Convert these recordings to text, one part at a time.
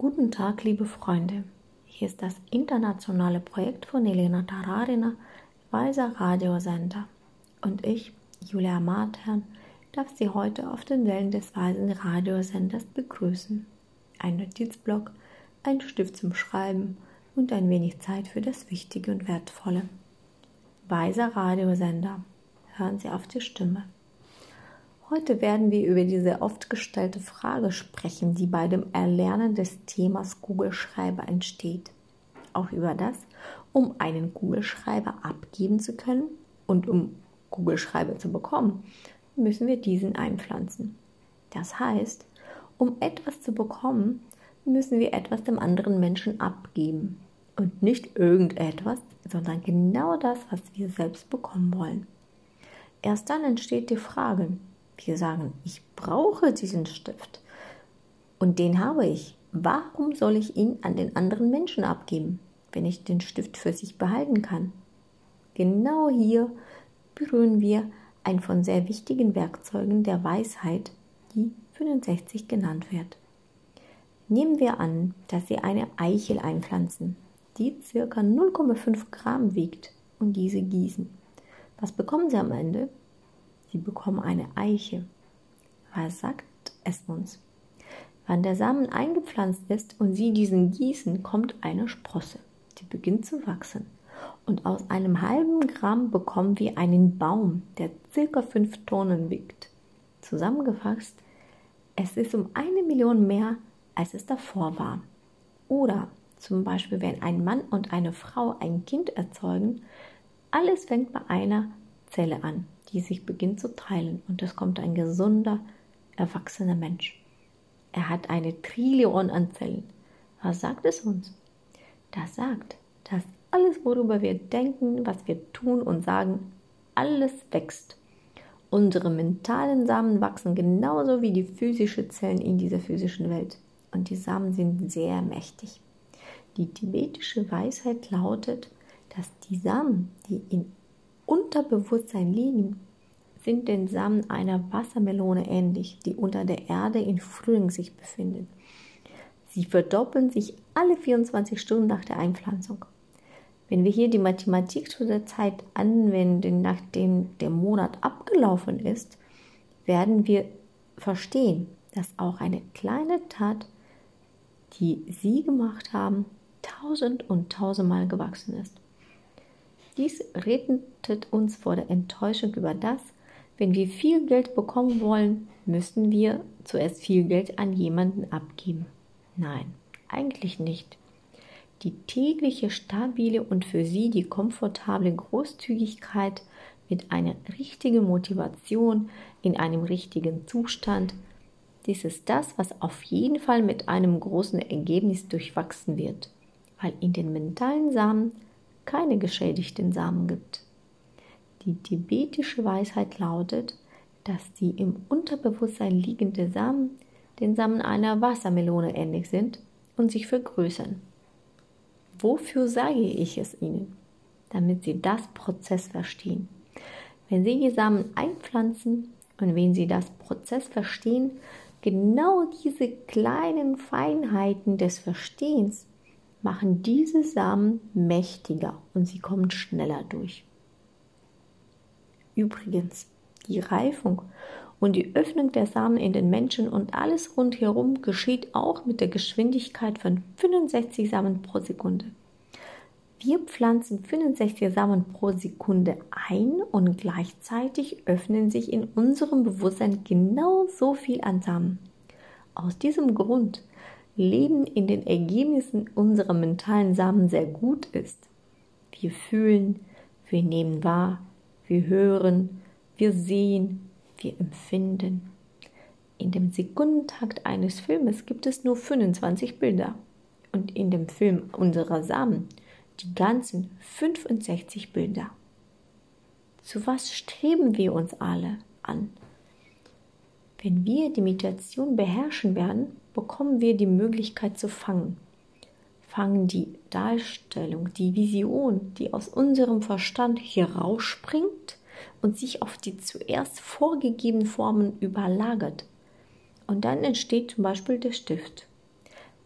Guten Tag, liebe Freunde. Hier ist das internationale Projekt von Elena Tararina, Weiser Radiosender. Und ich, Julia Martern, darf Sie heute auf den Wellen des Weisen Radiosenders begrüßen. Ein Notizblock, ein Stift zum Schreiben und ein wenig Zeit für das Wichtige und Wertvolle. Weiser Radiosender. Hören Sie auf die Stimme. Heute werden wir über diese oft gestellte Frage sprechen, die bei dem Erlernen des Themas Kugelschreiber entsteht. Auch über das, um einen Kugelschreiber abgeben zu können und um Kugelschreiber zu bekommen, müssen wir diesen einpflanzen. Das heißt, um etwas zu bekommen, müssen wir etwas dem anderen Menschen abgeben. Und nicht irgendetwas, sondern genau das, was wir selbst bekommen wollen. Erst dann entsteht die Frage, wir sagen, ich brauche diesen Stift und den habe ich. Warum soll ich ihn an den anderen Menschen abgeben, wenn ich den Stift für sich behalten kann? Genau hier berühren wir ein von sehr wichtigen Werkzeugen der Weisheit, die 65 genannt wird. Nehmen wir an, dass Sie eine Eichel einpflanzen, die ca. 0,5 Gramm wiegt und diese gießen. Was bekommen Sie am Ende? Sie bekommen eine Eiche. Was sagt es uns? Wann der Samen eingepflanzt ist und Sie diesen gießen, kommt eine Sprosse. Die beginnt zu wachsen. Und aus einem halben Gramm bekommen wir einen Baum, der circa fünf Tonnen wiegt. Zusammengefasst, es ist um eine Million mehr, als es davor war. Oder zum Beispiel, wenn ein Mann und eine Frau ein Kind erzeugen, alles fängt bei einer Zelle an die sich beginnt zu teilen und es kommt ein gesunder, erwachsener Mensch. Er hat eine Trillion an Zellen. Was sagt es uns? Das sagt, dass alles, worüber wir denken, was wir tun und sagen, alles wächst. Unsere mentalen Samen wachsen genauso wie die physischen Zellen in dieser physischen Welt. Und die Samen sind sehr mächtig. Die tibetische Weisheit lautet, dass die Samen, die in Unterbewusstsein liegen, sind den Samen einer Wassermelone ähnlich, die unter der Erde in Frühling sich befindet. Sie verdoppeln sich alle 24 Stunden nach der Einpflanzung. Wenn wir hier die Mathematik zu der Zeit anwenden, nachdem der Monat abgelaufen ist, werden wir verstehen, dass auch eine kleine Tat, die Sie gemacht haben, tausend und tausendmal gewachsen ist. Dies rettet uns vor der Enttäuschung über das, wenn wir viel Geld bekommen wollen, müssen wir zuerst viel Geld an jemanden abgeben. Nein, eigentlich nicht. Die tägliche stabile und für Sie die komfortable Großzügigkeit mit einer richtigen Motivation in einem richtigen Zustand, dies ist das, was auf jeden Fall mit einem großen Ergebnis durchwachsen wird, weil in den mentalen Samen keine geschädigten Samen gibt. Die tibetische Weisheit lautet, dass die im Unterbewusstsein liegende Samen den Samen einer Wassermelone ähnlich sind und sich vergrößern. Wofür sage ich es Ihnen? Damit Sie das Prozess verstehen. Wenn Sie die Samen einpflanzen und wenn Sie das Prozess verstehen, genau diese kleinen Feinheiten des Verstehens machen diese Samen mächtiger und sie kommen schneller durch. Übrigens, die Reifung und die Öffnung der Samen in den Menschen und alles rundherum geschieht auch mit der Geschwindigkeit von 65 Samen pro Sekunde. Wir pflanzen 65 Samen pro Sekunde ein und gleichzeitig öffnen sich in unserem Bewusstsein genau so viel an Samen. Aus diesem Grund Leben in den Ergebnissen unserer mentalen Samen sehr gut ist. Wir fühlen, wir nehmen wahr, wir hören, wir sehen, wir empfinden. In dem Sekundentakt eines Filmes gibt es nur 25 Bilder und in dem Film unserer Samen die ganzen 65 Bilder. Zu was streben wir uns alle an? Wenn wir die Meditation beherrschen werden, bekommen wir die Möglichkeit zu fangen. Fangen die Darstellung, die Vision, die aus unserem Verstand herausspringt und sich auf die zuerst vorgegebenen Formen überlagert. Und dann entsteht zum Beispiel der Stift.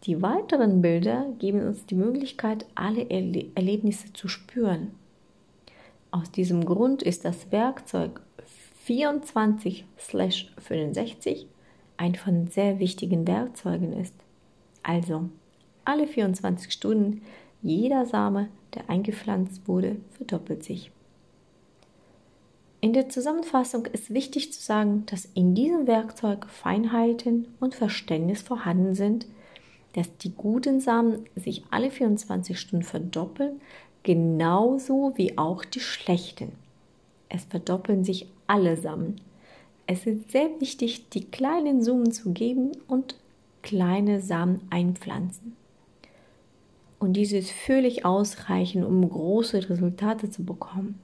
Die weiteren Bilder geben uns die Möglichkeit, alle Erle Erlebnisse zu spüren. Aus diesem Grund ist das Werkzeug 24/65 ein von sehr wichtigen Werkzeugen ist. Also alle 24 Stunden jeder Same, der eingepflanzt wurde, verdoppelt sich. In der Zusammenfassung ist wichtig zu sagen, dass in diesem Werkzeug Feinheiten und Verständnis vorhanden sind, dass die guten Samen sich alle 24 Stunden verdoppeln, genauso wie auch die schlechten. Es verdoppeln sich alle Samen. Es ist sehr wichtig, die kleinen Summen zu geben und kleine Samen einpflanzen. Und dies ist völlig ausreichend, um große Resultate zu bekommen.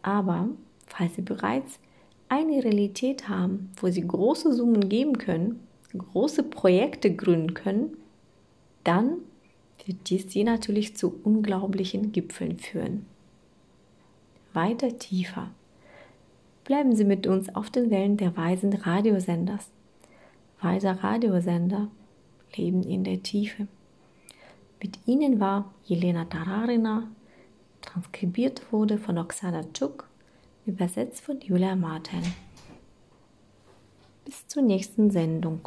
Aber falls Sie bereits eine Realität haben, wo Sie große Summen geben können, große Projekte gründen können, dann wird dies Sie natürlich zu unglaublichen Gipfeln führen. Weiter tiefer. Bleiben Sie mit uns auf den Wellen der weisen Radiosenders. Weiser Radiosender leben in der Tiefe. Mit ihnen war Jelena Tararina, transkribiert wurde von Oksana Tschuk Übersetzt von Julia Martin. Bis zur nächsten Sendung.